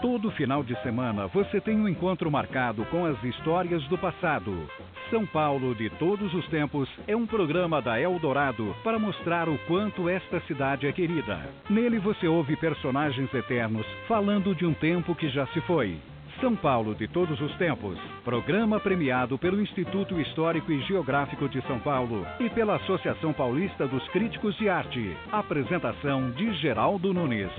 Todo final de semana você tem um encontro marcado com as histórias do passado. São Paulo de Todos os Tempos é um programa da Eldorado para mostrar o quanto esta cidade é querida. Nele você ouve personagens eternos falando de um tempo que já se foi. São Paulo de Todos os Tempos. Programa premiado pelo Instituto Histórico e Geográfico de São Paulo e pela Associação Paulista dos Críticos de Arte. Apresentação de Geraldo Nunes.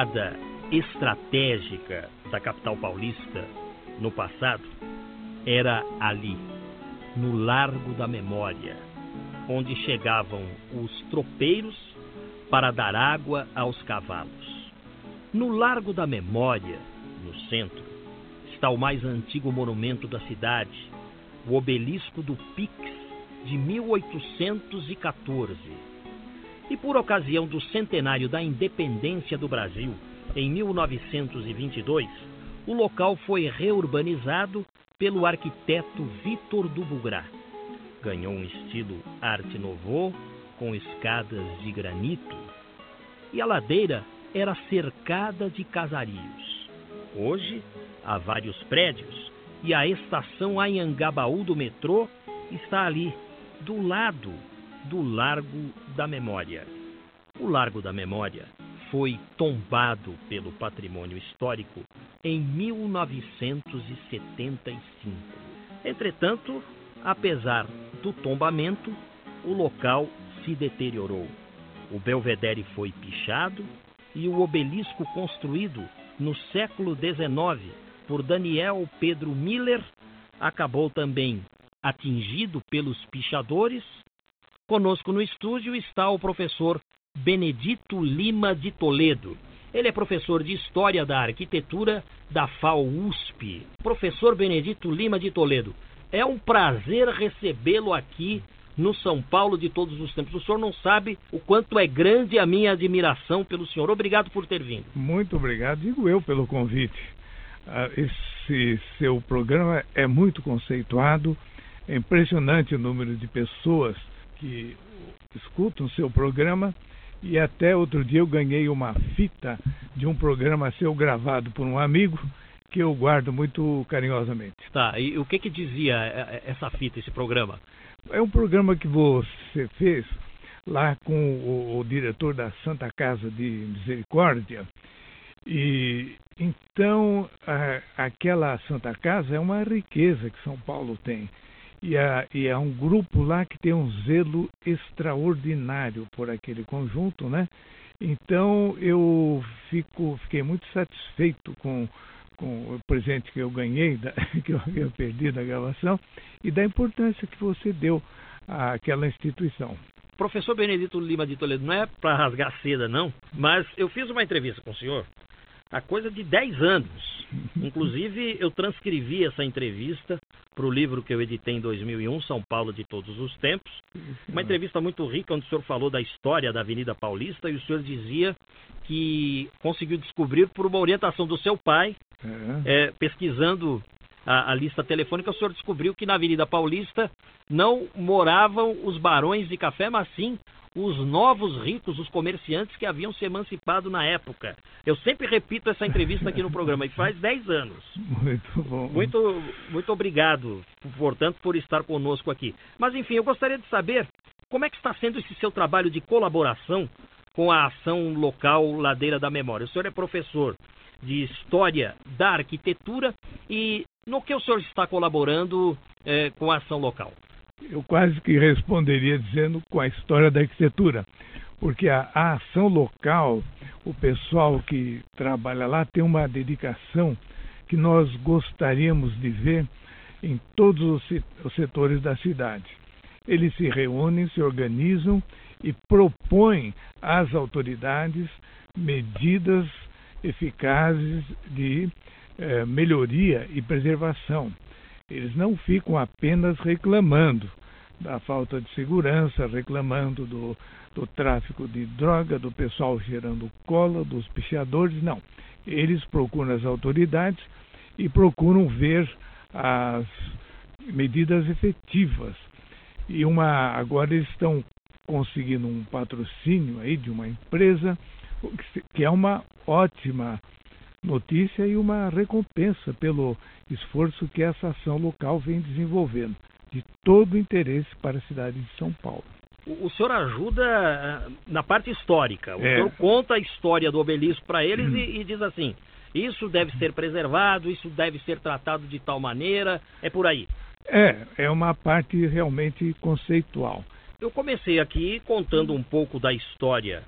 Entrada estratégica da capital paulista no passado era ali, no Largo da Memória, onde chegavam os tropeiros para dar água aos cavalos. No Largo da Memória, no centro, está o mais antigo monumento da cidade, o Obelisco do Pix de 1814 e por ocasião do centenário da independência do Brasil, em 1922, o local foi reurbanizado pelo arquiteto Vitor Dubugrá. Ganhou um estilo arte nouveau com escadas de granito e a ladeira era cercada de casarios. Hoje há vários prédios e a estação Anhangabaú do metrô está ali, do lado do Largo da Memória. O Largo da Memória foi tombado pelo patrimônio histórico em 1975. Entretanto, apesar do tombamento, o local se deteriorou. O belvedere foi pichado e o obelisco construído no século XIX por Daniel Pedro Miller acabou também atingido pelos pichadores Conosco no estúdio está o professor Benedito Lima de Toledo. Ele é professor de História da Arquitetura da FAO-USP. Professor Benedito Lima de Toledo, é um prazer recebê-lo aqui no São Paulo de todos os tempos. O senhor não sabe o quanto é grande a minha admiração pelo senhor. Obrigado por ter vindo. Muito obrigado, digo eu, pelo convite. Ah, esse seu programa é muito conceituado, é impressionante o número de pessoas que escutam o seu programa e até outro dia eu ganhei uma fita de um programa seu gravado por um amigo que eu guardo muito carinhosamente. Tá, e o que que dizia é, é, essa fita, esse programa? É um programa que você fez lá com o, o diretor da Santa Casa de Misericórdia. E então a, aquela Santa Casa é uma riqueza que São Paulo tem e há, e há um grupo lá que tem um zelo extraordinário por aquele conjunto, né? Então eu fico, fiquei muito satisfeito com, com o presente que eu ganhei, da, que eu havia perdido na gravação, e da importância que você deu àquela instituição. Professor Benedito Lima de Toledo, não é para rasgar seda, não, mas eu fiz uma entrevista com o senhor há coisa de 10 anos. Inclusive, eu transcrevi essa entrevista para o livro que eu editei em 2001, São Paulo de Todos os Tempos. Uma entrevista muito rica, onde o senhor falou da história da Avenida Paulista e o senhor dizia que conseguiu descobrir por uma orientação do seu pai, é. É, pesquisando a, a, lista telefônica, o senhor descobriu que na Avenida Paulista não moravam os barões de café, mas sim os novos ricos, os comerciantes que haviam se emancipado na época. Eu sempre repito essa entrevista aqui no programa, e faz 10 anos. Muito bom. Muito, muito obrigado, portanto, por estar conosco aqui. Mas, enfim, eu gostaria de saber como é que está sendo esse seu trabalho de colaboração com a ação local Ladeira da Memória. O senhor é professor de História da Arquitetura e no que o senhor está colaborando eh, com a ação local? Eu quase que responderia dizendo com a história da arquitetura, porque a, a ação local, o pessoal que trabalha lá tem uma dedicação que nós gostaríamos de ver em todos os, setores da cidade. Eles se reúnem, se organizam e propõem às autoridades medidas eficazes de eh, melhoria e preservação eles não ficam apenas reclamando, da falta de segurança, reclamando do, do tráfico de droga, do pessoal gerando cola, dos pichadores. Não. Eles procuram as autoridades e procuram ver as medidas efetivas. E uma agora eles estão conseguindo um patrocínio aí de uma empresa que é uma ótima notícia e uma recompensa pelo esforço que essa ação local vem desenvolvendo, de todo interesse para a cidade de São Paulo. O, senhor ajuda eh, na parte histórica. O é. senhor conta a história do obelisco para eles hum. e, e diz assim: isso deve ser preservado, isso deve ser tratado de tal maneira, é por aí. É, é uma parte realmente conceitual. Eu comecei aqui contando um pouco da história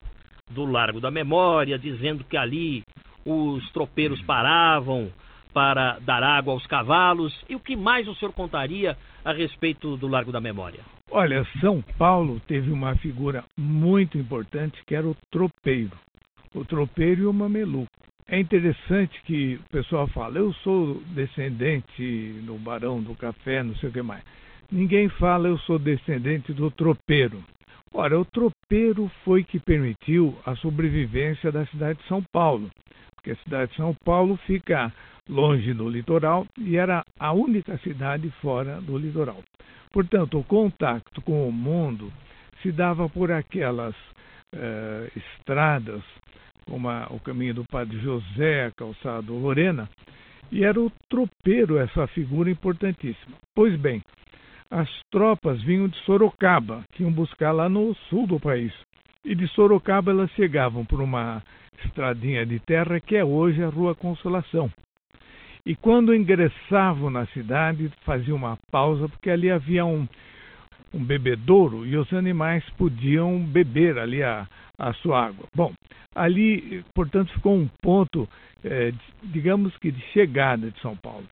do Largo da Memória, dizendo que ali os tropeiros paravam para dar água aos cavalos. E o que mais o senhor contaria a respeito do Largo da Memória? Olha, São Paulo teve uma figura muito importante que era o tropeiro. O tropeiro e o mameluco. É interessante que o pessoal fala, eu sou descendente do Barão do Café, não sei o que mais. Ninguém fala, eu sou descendente do tropeiro. Ora, o tropeiro foi que permitiu a sobrevivência da cidade de São Paulo, porque a cidade de São Paulo fica longe do litoral e era a única cidade fora do litoral. Portanto, o contato com o mundo se dava por aquelas eh, estradas, como a, o caminho do Padre José, a calçada Lorena, e era o tropeiro essa figura importantíssima. Pois bem, as tropas vinham de Sorocaba, que iam buscar lá no sul do país. E de Sorocaba elas chegavam por uma estradinha de terra que é hoje a Rua Consolação. E quando ingressavam na cidade, faziam uma pausa, porque ali havia um, um bebedouro e os animais podiam beber ali a, a sua água. Bom, ali, portanto, ficou um ponto, eh, digamos que de chegada de São Paulo.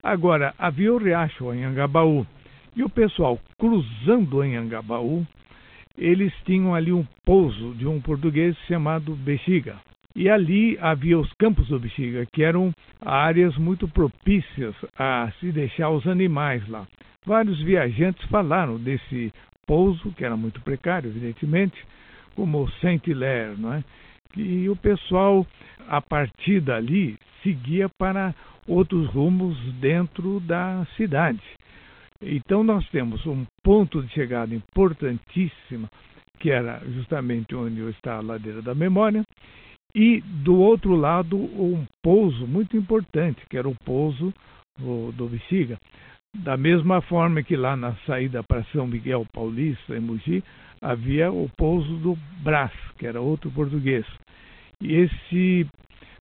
Agora, havia o riacho em Angabaú, e o pessoal cruzando em Angabaú, eles tinham ali um pouso de um português chamado Bexiga. E ali havia os campos do Bexiga, que eram áreas muito propícias a se deixar os animais lá. Vários viajantes falaram desse pouso, que era muito precário, evidentemente, como Saint-Hilaire, não é? E o pessoal, a partir dali, seguia para outros rumos dentro da cidade. Então, nós temos um ponto de chegada importantíssimo, que era justamente onde está a ladeira da memória, e do outro lado, um pouso muito importante, que era o pouso do, Bexiga. Da mesma forma que lá na saída para São Miguel Paulista, em Mogi, havia o pouso do Brás, que era outro português. E esse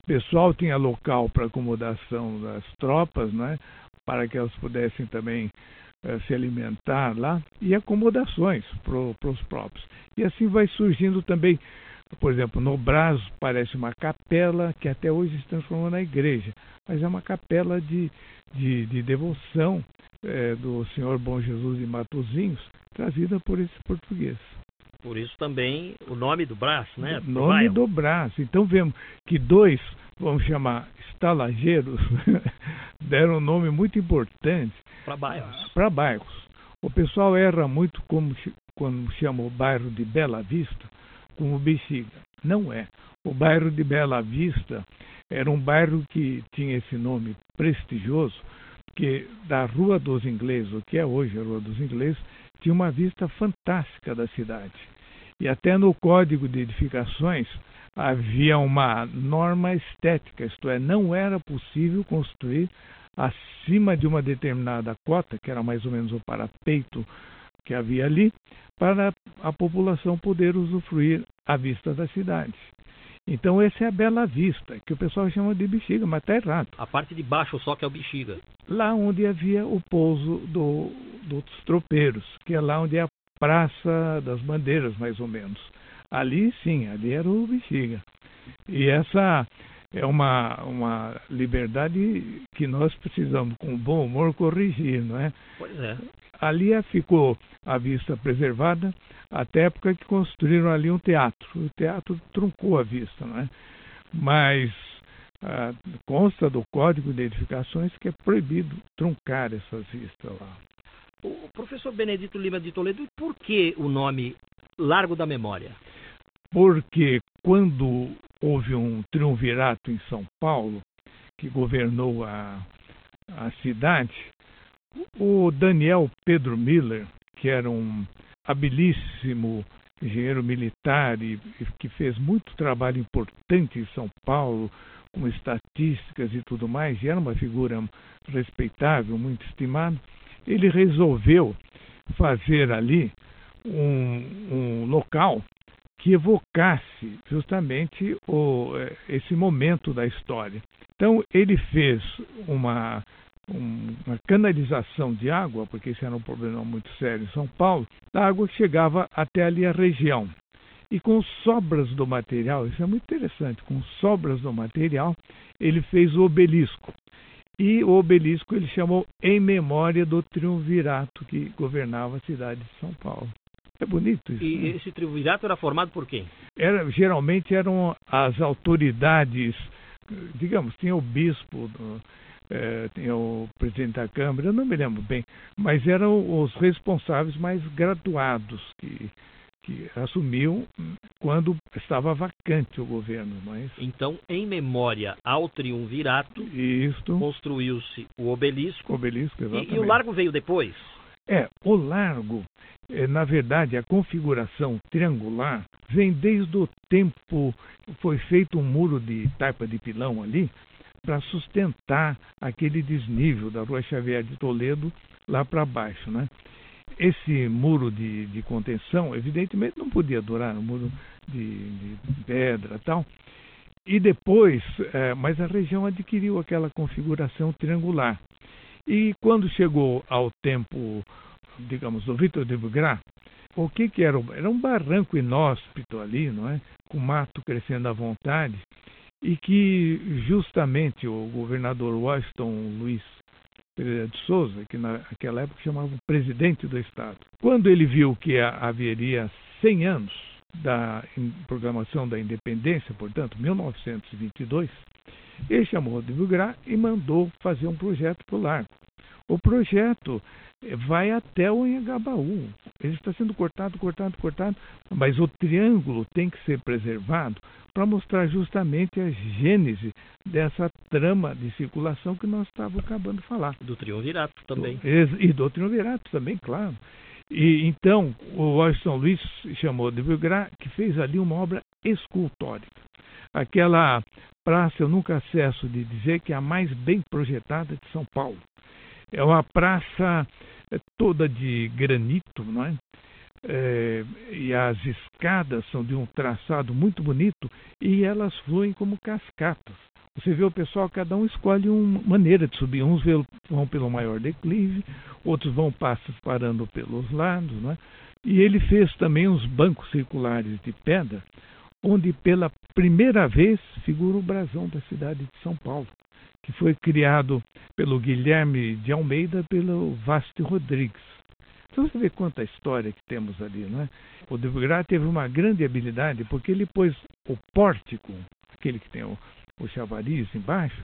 pessoal tinha local para acomodação das tropas, né, para que elas pudessem também eh, se alimentar lá e acomodações para os próprios. E assim vai surgindo também, por exemplo, no Brás parece uma capela que até hoje se transformou na igreja, mas é uma capela de, de, de devoção é, do Senhor Bom Jesus de Matozinhos, trazida por esse português. Por isso também o nome do Brás, né? O nome do Brás. Então vemos que dois, vamos chamar estalageiros, deram um nome muito importante para bairros. Para bairros. O pessoal erra muito como, quando chama o bairro de Bela Vista como Bexiga. Não é. O bairro de Bela Vista era um bairro que tinha esse nome prestigioso, que da Rua dos Ingleses, o que é hoje a Rua dos Ingleses, tinha uma vista fantástica da cidade. E até no Código de Edificações havia uma norma estética, isto é, não era possível construir acima de uma determinada cota, que era mais ou menos o parapeito que havia ali, para a população poder usufruir à vista da cidade. Então essa é a Bela Vista, que o pessoal chama de bexiga, mas está errado. A parte de baixo só que é o bexiga. Lá onde havia o pouso do, dos tropeiros, que é lá onde é a Praça das Bandeiras, mais ou menos. Ali sim, ali era o bexiga. E essa é uma, uma liberdade que nós precisamos, com bom humor, corrigir, não é? Pois é. Ali ficou a vista preservada até a época que construíram ali um teatro. O teatro truncou a vista, não é? Mas ah, consta do Código de Edificações que é proibido truncar essas vistas lá. O professor Benedito Lima de Toledo, por que o nome Largo da Memória? Porque quando houve um triunvirato em São Paulo, que governou a, a cidade, o Daniel Pedro Miller, que era um habilíssimo engenheiro militar e, e que fez muito trabalho importante em São Paulo, com estatísticas e tudo mais, e era uma figura respeitável, muito estimada, ele resolveu fazer ali um, um local que evocasse justamente o, esse momento da história. Então ele fez uma uma canalização de água, porque isso era um problema muito sério em São Paulo, a água chegava até ali a região. E com sobras do material, isso é muito interessante, com sobras do material, ele fez o obelisco. E o obelisco ele chamou em memória do triunvirato que governava a cidade de São Paulo. É bonito isso. E né? esse triunvirato era formado por quem? Era, geralmente eram as autoridades, digamos, tinha o bispo, é, tinha o presidente da Câmara, eu não me lembro bem, mas eram os responsáveis mais graduados que, que assumiam quando estava vacante o governo. Mas... Então, em memória ao triunvirato, construiu-se o obelisco. O obelisco e, e, o largo veio depois? É, o largo, é, na verdade, a configuração triangular vem desde o tempo, foi feito um muro de taipa de pilão ali, para sustentar aquele desnível da Rua Xavier de Toledo lá para baixo. Né? Esse muro de, de, contenção, evidentemente, não podia durar, um muro de, de pedra tal. E depois, é, mas a região adquiriu aquela configuração triangular. E quando chegou ao tempo, digamos, do Vitor de Bugrat, o que, que era? Era um barranco inóspito ali, não é? com mato crescendo à vontade e que justamente o governador Washington Luiz Pereira de Souza, que naquela época chamava presidente do Estado, quando ele viu que haveria 100 anos da programação da independência, portanto, 1922, ele chamou de Bugrat e mandou fazer um projeto para o largo. O projeto vai até o Anhangabaú. Ele está sendo cortado, cortado, cortado, mas o triângulo tem que ser preservado para mostrar justamente a gênese dessa trama de circulação que nós estávamos acabando de falar. Do triunvirato também. E do triunvirato também, claro. E então o Washington Luiz chamou de Vilgra, que fez ali uma obra escultórica. Aquela praça eu nunca cesso de dizer que é a mais bem projetada de São Paulo. É uma praça é, toda de granito, não é? É? e as escadas são de um traçado muito bonito e elas fluem como cascatas. Você vê o pessoal, cada um escolhe uma maneira de subir. Uns vão pelo maior declive, outros vão passos parando pelos lados. Né? E ele fez também uns bancos circulares de pedra, onde pela primeira vez figura o brasão da cidade de São Paulo que foi criado pelo Guilherme de Almeida pelo Vaste Rodrigues. Então você vê quanta história que temos ali, não é? O De Vigar teve uma grande habilidade porque ele pôs o pórtico, aquele que tem o, o chavariz embaixo,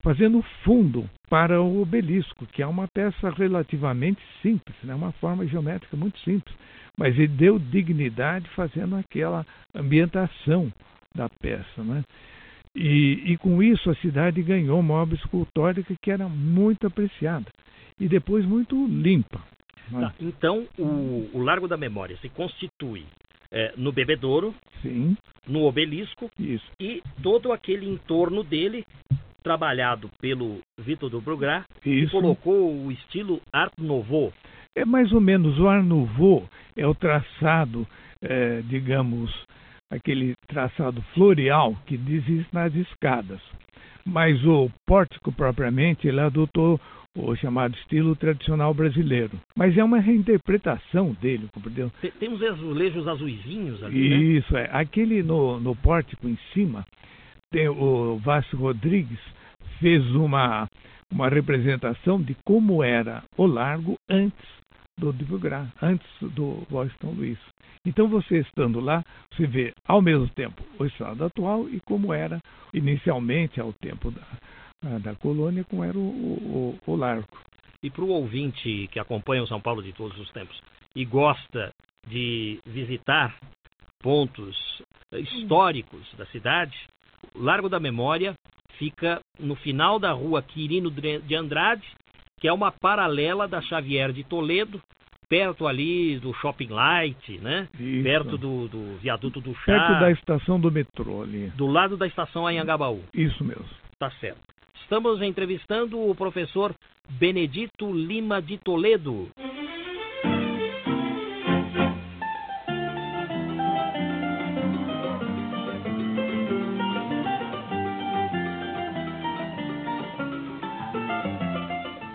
fazendo fundo para o obelisco, que é uma peça relativamente simples, né? uma forma geométrica muito simples, mas ele deu dignidade fazendo aquela ambientação da peça. Né? E, e, com isso a cidade ganhou uma obra escultórica que era muito apreciada e depois muito limpa. Tá, então o, o, Largo da Memória se constitui é, no Bebedouro, Sim. no Obelisco isso. e todo aquele entorno dele trabalhado pelo Vitor do Brugrat, que colocou o estilo Art Nouveau. É mais ou menos o Art Nouveau é o traçado, é, digamos, aquele traçado floreal que diz isso nas escadas. Mas o pórtico propriamente ele adotou o chamado estilo tradicional brasileiro. Mas é uma reinterpretação dele, compreendeu? Tem uns azulejos azuizinhos ali, né? Isso, é. Aquele no, no pórtico em cima, tem o Vasco Rodrigues fez uma, uma representação de como era o largo antes do divulgar, antes do Washington Luiz. Então você estando lá, você vê ao mesmo tempo o estado atual e como era inicialmente ao tempo da, da colônia, como era o, o, o largo. E para o ouvinte que acompanha o São Paulo de todos os tempos e gosta de visitar pontos históricos da cidade, o Largo da Memória fica no final da rua Quirino de Andrade, que é uma paralela da Xavier de Toledo, perto ali do Shopping Light, né? Isso. Perto do, do viaduto do Chá. Perto da estação do metrô ali. Do lado da estação Anhangabaú. Isso mesmo. Tá certo. Estamos entrevistando o professor Benedito Lima de Toledo.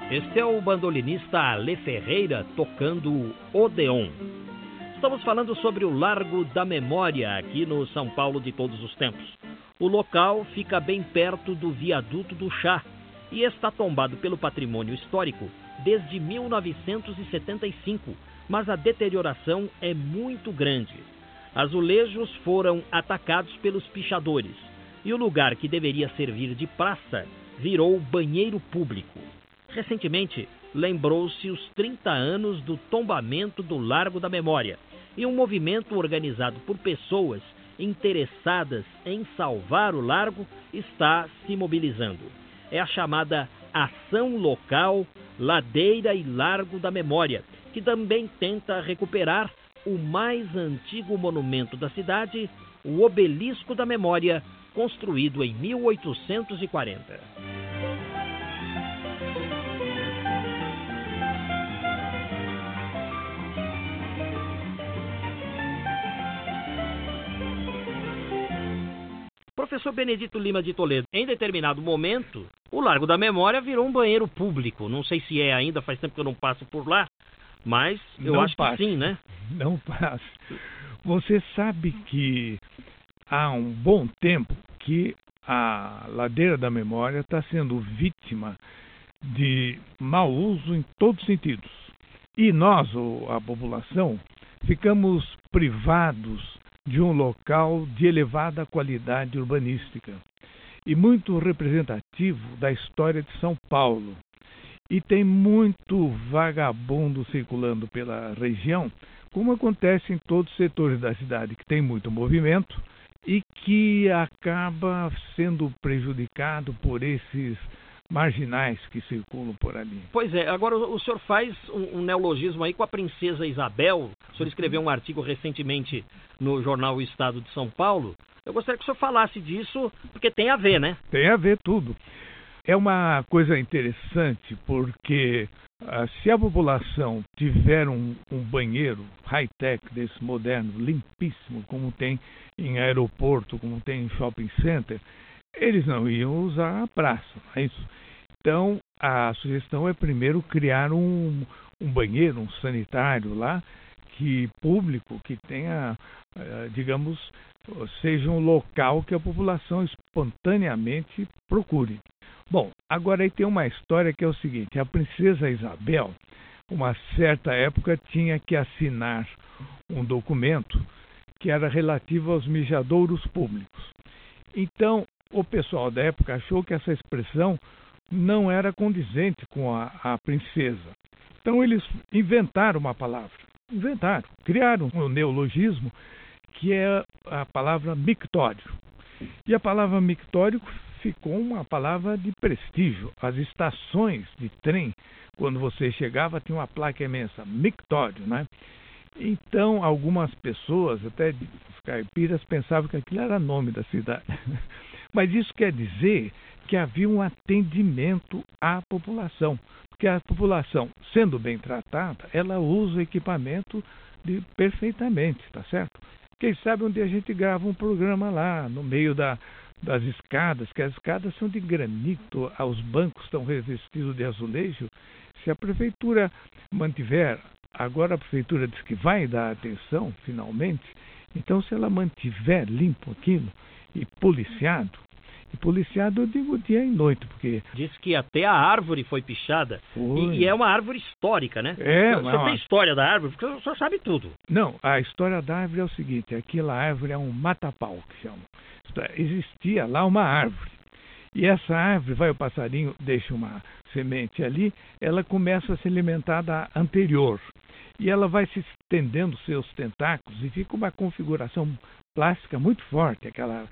Este é o bandolinista Ale Ferreira tocando Odeon. Estamos falando sobre o Largo da Memória aqui no São Paulo de todos os tempos. O local fica bem perto do viaduto do Chá e está tombado pelo patrimônio histórico desde 1975, mas a deterioração é muito grande. Azulejos foram atacados pelos pichadores e o lugar que deveria servir de praça virou banheiro público. Recentemente, lembrou-se os 30 anos do tombamento do Largo da Memória e um movimento organizado por pessoas interessadas em salvar o largo está se mobilizando. É a chamada Ação Local Ladeira e Largo da Memória, que também tenta recuperar o mais antigo monumento da cidade, o Obelisco da Memória, construído em 1840. Professor Benedito Lima de Toledo, em determinado momento, o Largo da Memória virou um banheiro público. Não sei se é ainda, faz tempo que eu não passo por lá, mas eu não acho passe. que sim, né? Não passa. Você sabe que há um bom tempo que a ladeira da memória está sendo vítima de mau uso em todos os sentidos. E nós, a população, ficamos privados de um local de elevada qualidade urbanística e muito representativo da história de São Paulo. E tem muito vagabundo circulando pela região, como acontece em todos os setores da cidade, que tem muito movimento e que acaba sendo prejudicado por esses marginais que circulam por ali. Pois é, agora o senhor faz um, um, neologismo aí com a princesa Isabel. O senhor escreveu um artigo recentemente no jornal O Estado de São Paulo. Eu gostaria que o senhor falasse disso, porque tem a ver, né? Tem a ver tudo. É uma coisa interessante porque ah, se a população tiver um, um banheiro high-tech desse moderno, limpíssimo, como tem em aeroporto, como tem em shopping center, eles não iam usar a praça, não é isso? Então, a sugestão é primeiro criar um, um banheiro, um sanitário lá, que público, que tenha, eh, digamos, seja um local que a população espontaneamente procure. Bom, agora aí tem uma história que é o seguinte: a princesa Isabel, uma certa época, tinha que assinar um documento que era relativo aos mijadouros públicos. Então, o pessoal da época achou que essa expressão não era condizente com a, a princesa. Então eles inventaram uma palavra. Inventaram, criaram um neologismo que é a palavra mictório. E a palavra mictório ficou uma palavra de prestígio. As estações de trem, quando você chegava, tinha uma placa imensa, mictório, né? Então, algumas pessoas, até os caipiras, pensavam que aquilo era nome da cidade. Mas isso quer dizer que havia um atendimento à população. Porque a população, sendo bem tratada, ela usa o equipamento de, perfeitamente, tá certo? Quem sabe onde a gente grava um programa lá, no meio da, das escadas, que as escadas são de granito, os bancos estão revestidos de azulejo. Se a prefeitura mantiver, agora a prefeitura diz que vai dar atenção, finalmente, então se ela mantiver limpo aquilo e policiado, policiado eu digo dia e noite, porque. Diz que até a árvore foi pichada. Foi. E, é uma árvore histórica, né? É, Você tem história da árvore, porque o senhor sabe tudo. Não, a história da árvore é o seguinte: aquela árvore é um mata-pau que chama. Existia lá uma árvore. E essa árvore, vai o passarinho, deixa uma semente ali, ela começa a se alimentar da anterior. E ela vai se estendendo seus tentáculos e fica uma configuração plástica muito forte, aquela,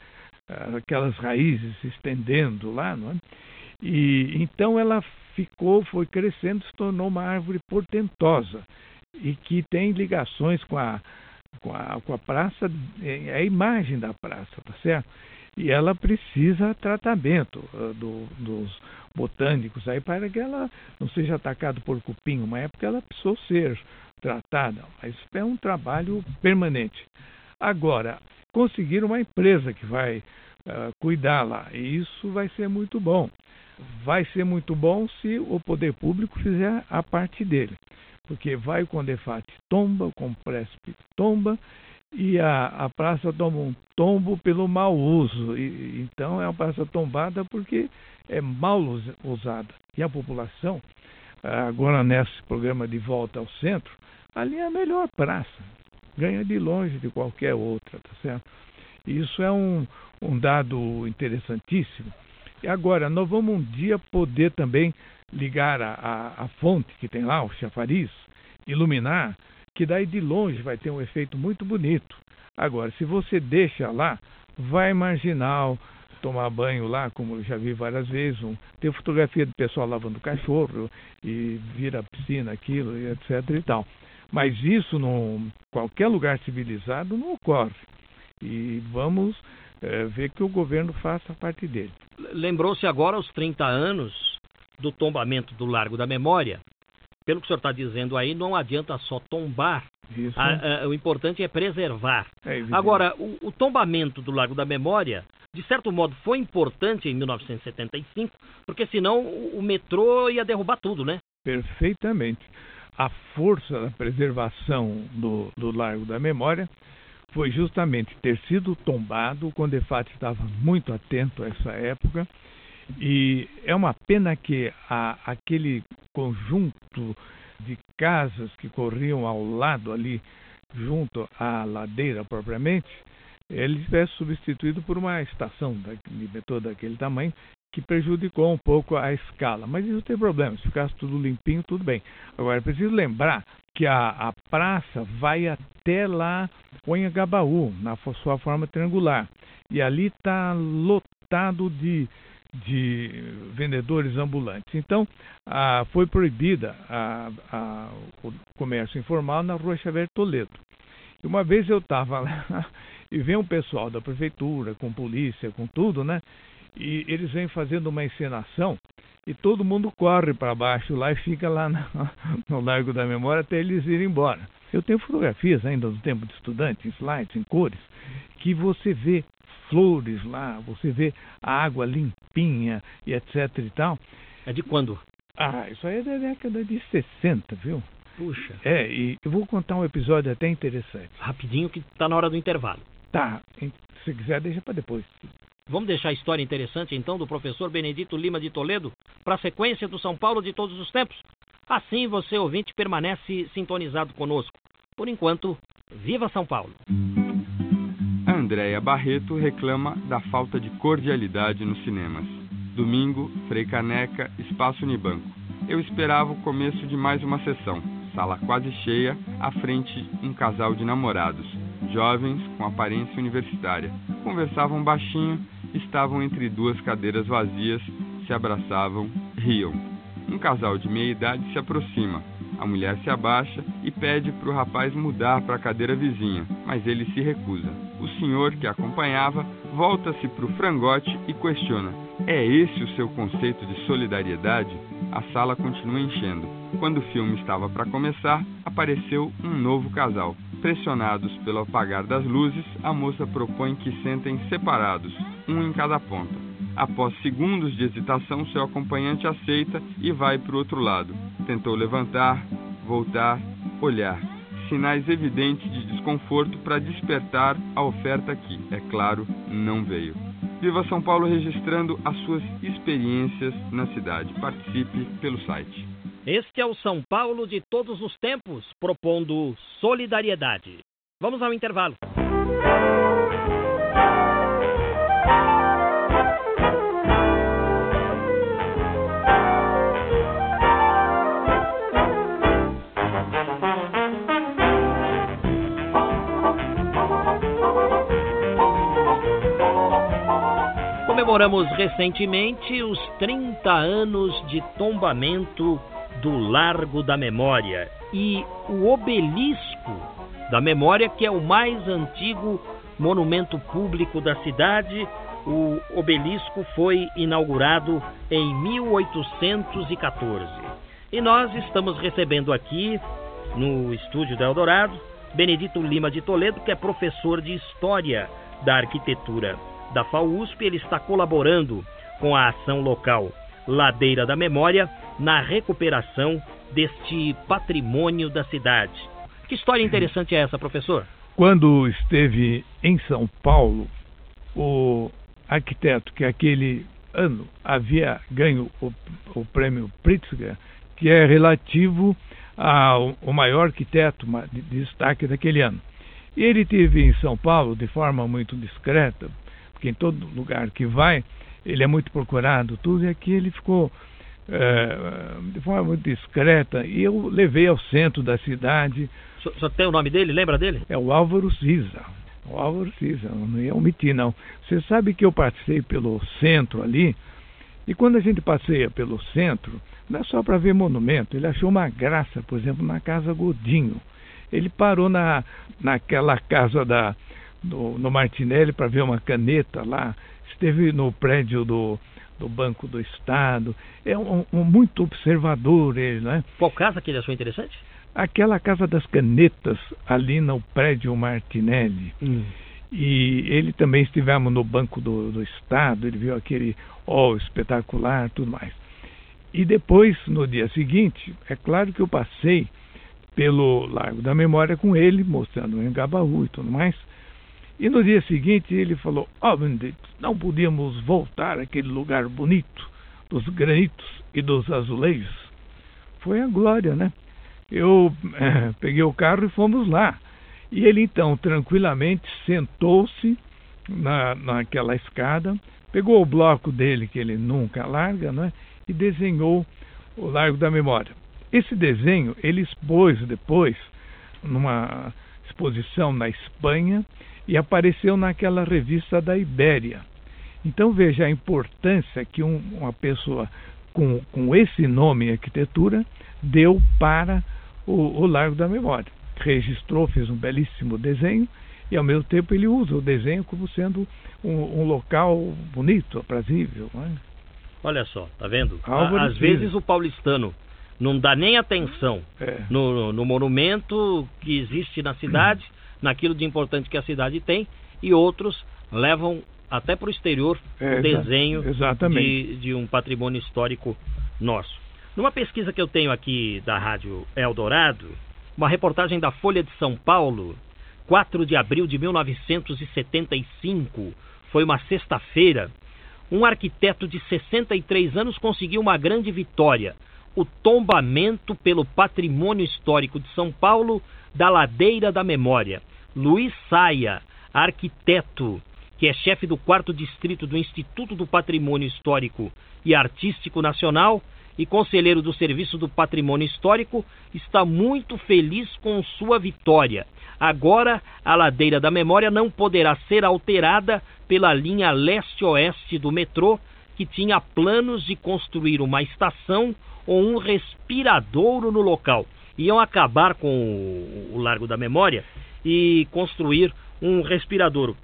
aquelas raízes se estendendo lá, não é? E então ela ficou, foi crescendo, se tornou uma árvore portentosa e que tem ligações com a, com a, com a praça, é a imagem da praça, tá certo? E ela precisa tratamento uh, do, dos botânicos aí para que ela não seja atacada por cupim. Uma época ela precisou ser tratada, mas é um trabalho permanente. Agora, conseguir uma empresa que vai uh, cuidar lá, e isso vai ser muito bom. Vai ser muito bom se o poder público fizer a parte dele, porque vai o Condefate tomba, o Compresp tomba, e a, a praça toma um tombo pelo mau uso. E, então é uma praça tombada porque é mal usada. E a população, agora nesse programa de volta ao centro, ali é a melhor praça. Ganha de longe de qualquer outra, tá certo? Isso é um, um dado interessantíssimo. E agora, nós vamos um dia poder também ligar a, a, a fonte que tem lá, o chafariz, iluminar, que daí de longe vai ter um efeito muito bonito. Agora, se você deixa lá, vai marginal, tomar banho lá, como eu já vi várias vezes, um, tem fotografia do pessoal lavando cachorro e vira piscina aquilo etc e tal. Mas isso em qualquer lugar civilizado não ocorre. E vamos é, ver que o governo faça parte dele. Lembrou-se agora os 30 anos do tombamento do Largo da Memória. Pelo que o senhor está dizendo aí, não adianta só tombar. A, a, o importante é preservar. É agora, o, o tombamento do Largo da Memória de certo modo, foi importante em 1975, porque senão o metrô ia derrubar tudo, né? Perfeitamente. A força da preservação do, do Largo da Memória foi justamente ter sido tombado. O Condefat estava muito atento a essa época. E é uma pena que a, aquele conjunto de casas que corriam ao lado ali, junto à ladeira propriamente, ele tivesse substituído por uma estação de metrô daquele tamanho que prejudicou um pouco a escala. Mas isso tem problema, se ficasse tudo limpinho, tudo bem. Agora, preciso lembrar que a, a praça vai até lá o Anhangabaú, na sua forma triangular. E ali está lotado de, de vendedores ambulantes. Então, foi proibida a, a, o comércio informal na rua Xavier Toledo. E uma vez eu estava lá e vem um pessoal da prefeitura, com polícia, com tudo, né? E eles vêm fazendo uma encenação e todo mundo corre para baixo lá e fica lá no, no Largo da Memória até eles irem embora. Eu tenho fotografias ainda do tempo de estudante, em slides, em cores, que você vê flores lá, você vê a água limpinha e etc e tal. É de quando? Ah, isso aí é da década de 60, viu? Puxa. É, e eu vou contar um episódio até interessante. Rapidinho que está na hora do intervalo. Tá, se quiser deixa para depois. Vamos deixar a história interessante então do professor Benedito Lima de Toledo para a sequência do São Paulo de todos os tempos? Assim você ouvinte permanece sintonizado conosco. Por enquanto, viva São Paulo! Andréia Barreto reclama da falta de cordialidade nos cinemas. Domingo, Frei Caneca, Espaço Unibanco. Eu esperava o começo de mais uma sessão. Sala quase cheia, à frente um casal de namorados jovens com aparência universitária. Conversavam baixinho, estavam entre duas cadeiras vazias, se abraçavam, riam. Um casal de meia idade se aproxima. A mulher se abaixa e pede para o rapaz mudar para a cadeira vizinha, mas ele se recusa. O senhor, que acompanhava, volta-se para o frangote e questiona: É esse o seu conceito de solidariedade? A sala continua enchendo. Quando o filme estava para começar, apareceu um novo casal. Pressionados pelo apagar das luzes, a moça propõe que sentem separados, um em cada ponta. Após segundos de hesitação, seu acompanhante aceita e vai para o outro lado. Tentou levantar, voltar, olhar. Sinais evidentes de desconforto para despertar a oferta que, é claro, não veio. Viva São Paulo registrando as suas experiências na cidade. Participe pelo site. Este é o São Paulo de todos os tempos, propondo solidariedade. Vamos ao intervalo. Comemoramos recentemente os 30 anos de tombamento do Largo da Memória e o obelisco da Memória, que é o mais antigo monumento público da cidade. O obelisco foi inaugurado em 1814. E nós estamos recebendo aqui no estúdio da Eldorado Benedito Lima de Toledo, que é professor de História da Arquitetura da FAUSP. Ele está colaborando com a ação local Ladeira da Memória na recuperação deste patrimônio da cidade. Que história interessante é essa, professor? Quando esteve em São Paulo, o arquiteto que aquele ano havia ganho o, o prêmio Pritzker, que é relativo ao, maior arquiteto de destaque daquele ano. E ele teve em São Paulo de forma muito discreta, porque em todo lugar que vai, ele é muito procurado, tudo, e aqui ele ficou é, de forma muito discreta, e eu levei ao centro da cidade. Só, só tem o nome dele? Lembra dele? É o Álvaro Cisa. O Álvaro Cisa, não ia omitir, não. Você sabe que eu passei pelo centro ali, e quando a gente passeia pelo centro, não é só para ver monumento, ele achou uma graça, por exemplo, na Casa Godinho. Ele parou na, naquela casa da, no, no Martinelli para ver uma caneta lá, esteve no prédio do, do Banco do Estado. É um, um, muito observador ele, né? Qual casa que ele achou interessante? Aquela casa das canetas ali no prédio Martinelli. Hum. E ele também estivemos no Banco do, do Estado, ele viu aquele ó espetacular, tudo mais. E depois, no dia seguinte, é claro que eu passei pelo Largo da Memória com ele, mostrando o Engabaú e tudo mais. E no dia seguinte ele falou: Ó, oh, não podíamos voltar àquele lugar bonito dos granitos e dos azulejos. Foi a glória, né? Eu é, peguei o carro e fomos lá. E ele então tranquilamente sentou-se na, naquela escada, pegou o bloco dele que ele nunca larga, né? E desenhou o Largo da Memória. Esse desenho ele expôs depois numa exposição na Espanha e apareceu naquela revista da Ibéria. Então veja a importância que um, uma pessoa com, com esse nome em arquitetura deu para o, o Largo da Memória. Registrou, fez um belíssimo desenho e ao mesmo tempo ele usa o desenho como sendo um, um local bonito, aprazível. É? Olha só, tá vendo? Às vezes o paulistano não dá nem atenção é. no, no, no, monumento que existe na cidade, naquilo de importante que a cidade tem, e outros levam até para o exterior é, o desenho de, de, um patrimônio histórico nosso. Numa pesquisa que eu tenho aqui da Rádio Eldorado, uma reportagem da Folha de São Paulo, 4 de abril de 1975, foi uma sexta-feira, um arquiteto de 63 anos conseguiu uma grande vitória o tombamento pelo patrimônio histórico de São Paulo da Ladeira da Memória. Luiz Saia, arquiteto, que é chefe do quarto distrito do Instituto do Patrimônio Histórico e Artístico Nacional e conselheiro do Serviço do Patrimônio Histórico, está muito feliz com sua vitória. Agora, a Ladeira da Memória não poderá ser alterada pela linha leste-oeste do metrô, que tinha planos de construir uma estação ou um respiradouro no local. Iam acabar com o Largo da Memória e construir um respiradouro.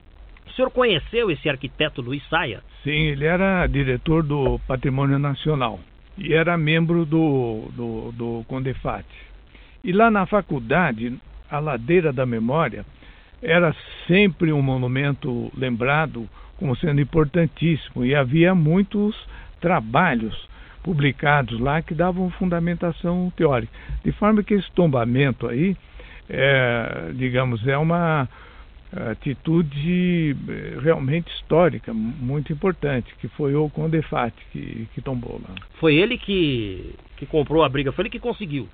O senhor conheceu esse arquiteto Luiz Saia? Sim, ele era diretor do Patrimônio Nacional e era membro do, do, do Condefat. E lá na faculdade, a Ladeira da Memória era sempre um monumento lembrado como sendo importantíssimo e havia muitos trabalhos publicados lá que davam fundamentação teórica. De forma que esse tombamento aí, é, digamos, é uma atitude é, realmente histórica, muito importante, que foi o Condefat que, que tombou lá. Foi ele que, que comprou a briga, foi ele que conseguiu.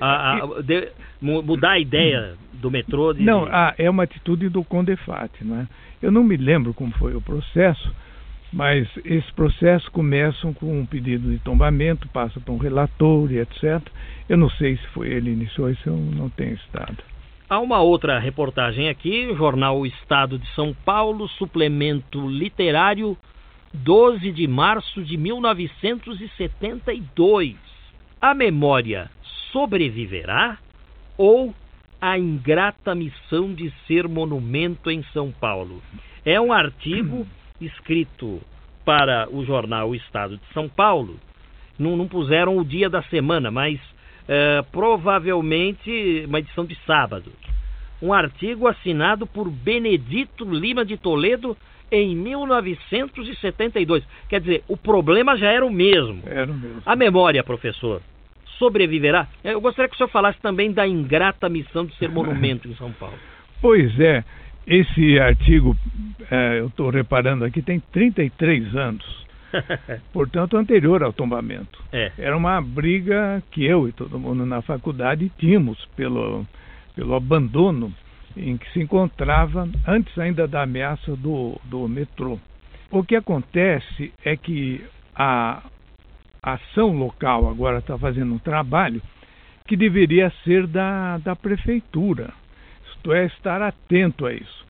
A, a, de, mudar a ideia do metrô? De... Não, ah, é uma atitude do Condefat. Né? Eu não me lembro como foi o processo, mas esses processos começam com um pedido de tombamento, passa para um relator e etc. Eu não sei se foi ele que iniciou isso, eu não tenho estado. Há uma outra reportagem aqui, jornal Estado de São Paulo, suplemento literário 12 de março de 1972. A memória sobreviverá ou a ingrata missão de ser monumento em São Paulo? É um artigo escrito para o jornal O Estado de São Paulo. Não, não puseram o dia da semana, mas é, provavelmente uma edição de sábado. Um artigo assinado por Benedito Lima de Toledo em 1972. Quer dizer, o problema já era o mesmo. Era o mesmo. A memória, professor, sobreviverá? Eu gostaria que o senhor falasse também da ingrata missão de ser monumento em São Paulo. Pois é, esse artigo, é, eu estou reparando aqui, tem 33 anos. Portanto, anterior ao tombamento. É. Era uma briga que eu e todo mundo na faculdade tínhamos pelo, pelo abandono em que se encontrava antes ainda da ameaça do, do metrô. O que acontece é que a ação local agora está fazendo um trabalho que deveria ser da, da prefeitura, isto é, estar atento a isso.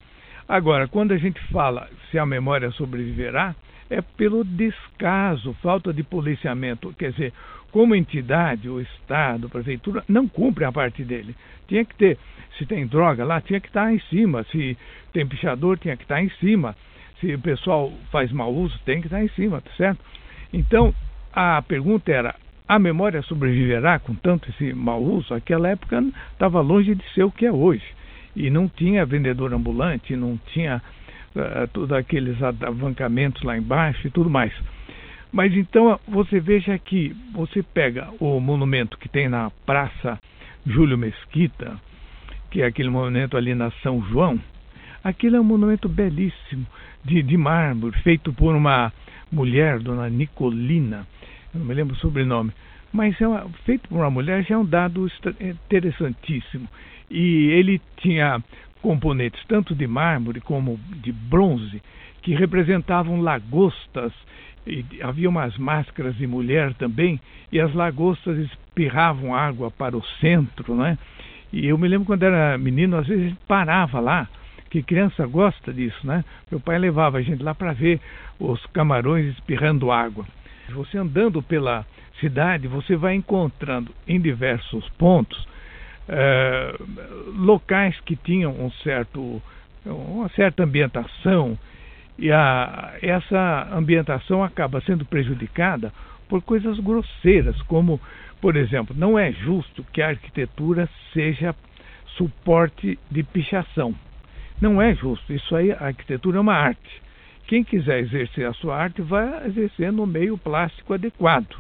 Agora, quando a gente fala se a memória sobreviverá, é pelo descaso, falta de policiamento. Quer dizer, como entidade, o Estado, a Prefeitura, não cumpre a parte dele. Tinha que ter, se tem droga lá, tinha que estar em cima. Se tem pichador, tinha que estar em cima. Se o pessoal faz mau uso, tem que estar em cima, tá certo? Então, a pergunta era: a memória sobreviverá com tanto esse mau uso? Aquela época estava longe de ser o que é hoje. E não tinha vendedor ambulante, não tinha uh, todos aqueles avancamentos lá embaixo e tudo mais. Mas então você veja que você pega o monumento que tem na Praça Júlio Mesquita, que é aquele monumento ali na São João, aquilo é um monumento belíssimo, de, de mármore, feito por uma mulher, dona Nicolina, eu não me lembro o sobrenome, mas é uma, feito por uma mulher já é um dado interessantíssimo. E ele tinha componentes tanto de mármore como de bronze que representavam lagostas e havia umas máscaras de mulher também e as lagostas espirravam água para o centro, né? E eu me lembro quando era menino, às vezes parava lá, que criança gosta disso, né? Meu pai levava a gente lá para ver os camarões espirrando água. Você andando pela cidade, você vai encontrando em diversos pontos é, locais que tinham um certo, uma certa ambientação e a, essa ambientação acaba sendo prejudicada por coisas grosseiras, como, por exemplo, não é justo que a arquitetura seja suporte de pichação. Não é justo. Isso aí, a arquitetura é uma arte. Quem quiser exercer a sua arte vai exercer no meio plástico adequado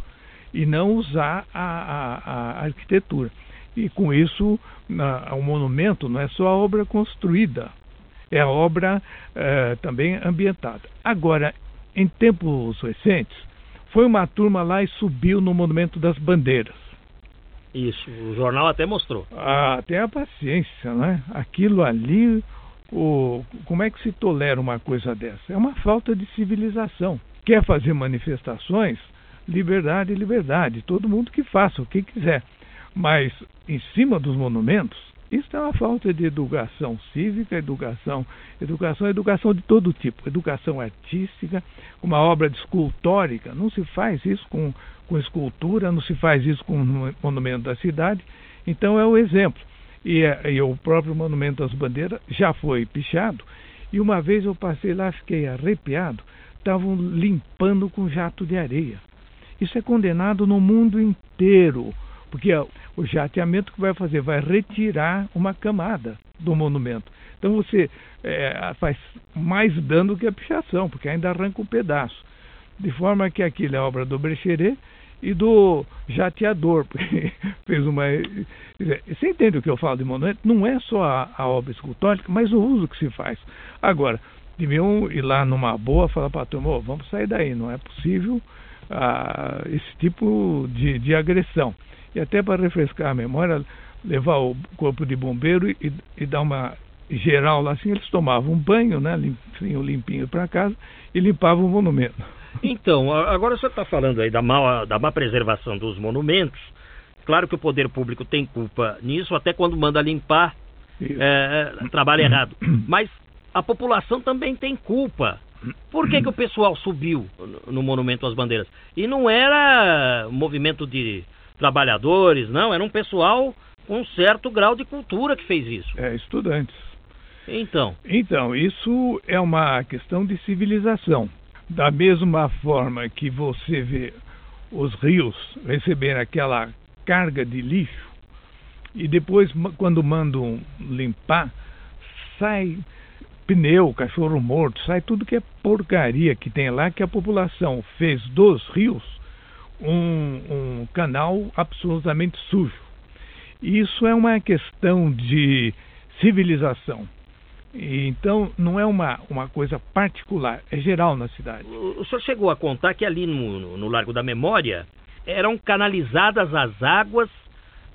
e não usar a, a, a arquitetura. E com isso, o um monumento não é só a obra construída, é a obra eh, também ambientada. Agora, em tempos recentes, foi uma turma lá e subiu no Monumento das Bandeiras. Isso, o jornal até mostrou. Ah, tem a paciência, né? Aquilo ali, o, como é que se tolera uma coisa dessa? É uma falta de civilização. Quer fazer manifestações? Liberdade, liberdade. Todo mundo que faça o que quiser. Mas em cima dos monumentos, isso é uma falta de educação cívica, educação, educação, educação de todo tipo, educação artística, uma obra de escultórica, não se faz isso com, com escultura, não se faz isso com monumento da cidade. Então é o exemplo. E, e o próprio Monumento das Bandeiras já foi pichado. E uma vez eu passei lá, fiquei arrepiado, estavam limpando com jato de areia. Isso é condenado no mundo inteiro. Porque o jateamento que vai fazer vai retirar uma camada do monumento. Então você é, faz mais dano que a pichação, porque ainda arranca um pedaço. De forma que aquilo é obra do Brecheret e do jateador, porque fez uma. Você entende o que eu falo de monumento? Não é só a, a obra escultórica, mas o uso que se faz. Agora, deviam ir lá numa boa falar para a turma: vamos sair daí, não é possível ah, esse tipo de, de agressão e até para refrescar a memória, levar o corpo de bombeiro e, e dar uma geral lá assim, eles tomavam um banho, né, limpinho, limpinho para casa e limpavam o monumento. Então, agora você está falando aí da má, da má preservação dos monumentos. Claro que o poder público tem culpa nisso, até quando manda limpar, é, é, trabalha errado. Mas a população também tem culpa Por que, que o pessoal subiu no Monumento às Bandeiras? E não era movimento de trabalhadores, não, era um pessoal com um certo grau de cultura que fez isso. É, estudantes. Então. Então, isso é uma questão de civilização. Da mesma forma que você vê os rios receber aquela carga de lixo e depois, quando mandam limpar, sai pneu, cachorro morto, sai tudo que é porcaria que tem lá, que a população fez dos rios um, um canal absolutamente sujo. Isso é uma questão de civilização. Então, não é uma, uma coisa particular, é geral na cidade. O, senhor chegou a contar que ali no, no Largo da Memória eram canalizadas as águas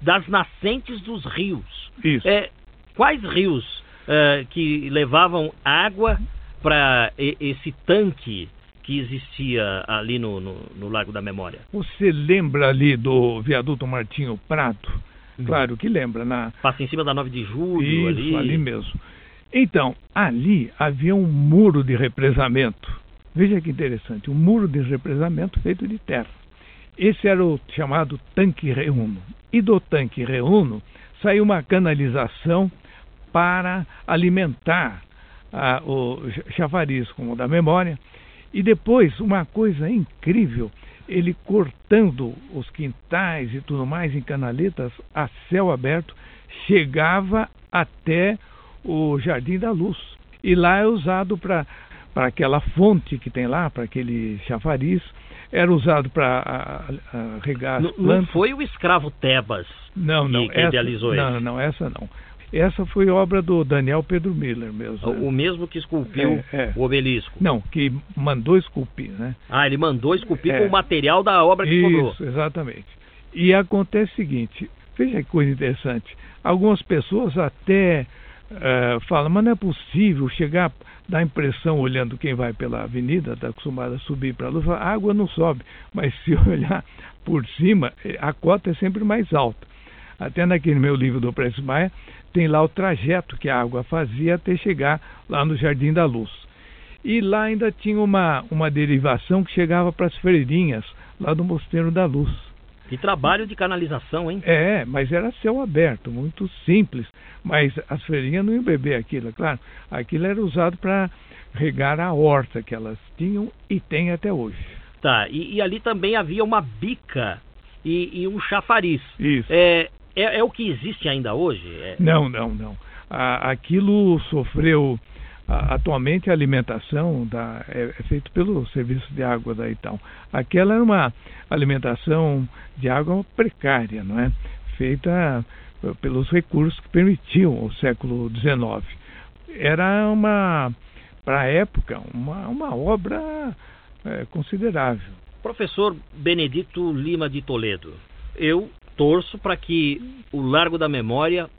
das nascentes dos rios. Isso. É, quais rios uh, que levavam água para esse tanque que existia ali no, no, no, Largo da Memória? Você lembra ali do viaduto Martinho Prato? Hum. Claro que lembra. Na... Passa em cima da 9 de julho Isso, ali. ali mesmo. Então, ali havia um muro de represamento. Veja que interessante, um muro de represamento feito de terra. Esse era o chamado tanque reuno. E do tanque reuno saiu uma canalização para alimentar ah, o chafariz como da memória. E depois, uma coisa incrível, ele cortando os quintais e tudo mais em canaletas a céu aberto, chegava até o Jardim da Luz. E lá é usado para aquela fonte que tem lá, para aquele chafariz, era usado para regar as plantas. Não foi o escravo Tebas não, não, que, essa, idealizou não, isso? Não, essa não. Essa foi obra do Daniel Pedro Miller mesmo. O, né? mesmo que esculpiu é, é. o obelisco? Não, que mandou esculpir, né? Ah, ele mandou esculpir é. com o material da obra que Isso, sobrou. Isso, exatamente. E acontece o seguinte, veja que coisa interessante. Algumas pessoas até uh, falam, mas não é possível chegar, dá a impressão, olhando quem vai pela avenida, está acostumado a subir para a luz, a água não sobe. Mas se olhar por cima, eh, a cota é sempre mais alta. Até naquele meu livro do Prestes Maia, tem lá o trajeto que a água fazia até chegar lá no Jardim da Luz. E lá ainda tinha uma, uma derivação que chegava para as freirinhas, lá do Mosteiro da Luz. Que trabalho de canalização, hein? É, mas era céu aberto, muito simples. Mas as freirinhas não iam beber aquilo, é claro. Aquilo era usado para regar a horta que elas tinham e têm até hoje. Tá, e, e ali também havia uma bica e, e um chafariz. Isso. É, é, é, o que existe ainda hoje? É... Não, não, não. aquilo sofreu. atualmente a alimentação da, é, é feita pelo serviço de água da Itaú. Aquela era uma alimentação de água precária, não é? Feita pelos recursos que permitiam o século XIX. Era uma, para a época, uma, uma obra é, considerável. Professor Benedito Lima de Toledo, eu torço para que o Largo da Memória,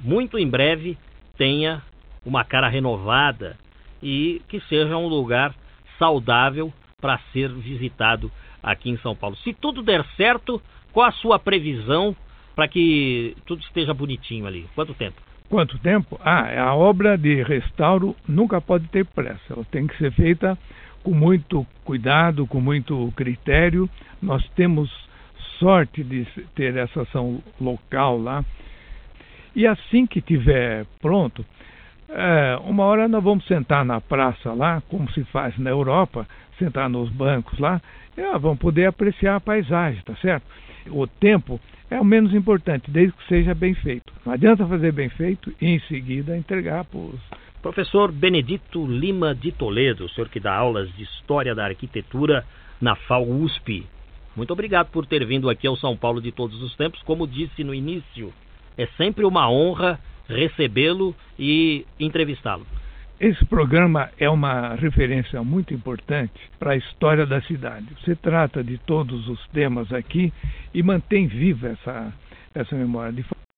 muito em breve, tenha uma cara renovada e que seja um lugar saudável para ser visitado aqui em São Paulo. Se tudo der certo, qual a sua previsão para que tudo esteja bonitinho ali? Quanto tempo? Quanto tempo? Ah, a obra de restauro nunca pode ter pressa. Ela tem que ser feita com muito cuidado, com muito critério. Nós temos sorte de ter essa ação local lá. E assim que tiver pronto, é, uma hora nós vamos sentar na praça lá, como se faz na Europa, sentar nos bancos lá, e ah, vamos poder apreciar a paisagem, tá certo? O tempo é o menos importante, desde que seja bem feito. Não adianta fazer bem feito e em seguida entregar para os. Professor Benedito Lima de Toledo, o senhor que dá aulas de História da Arquitetura na FAUSP. Muito obrigado por ter vindo aqui ao São Paulo de todos os tempos. Como disse no início, é sempre uma honra recebê-lo e entrevistá-lo. Esse programa é uma referência muito importante para a história da cidade. Você trata de todos os temas aqui e mantém viva essa, essa memória.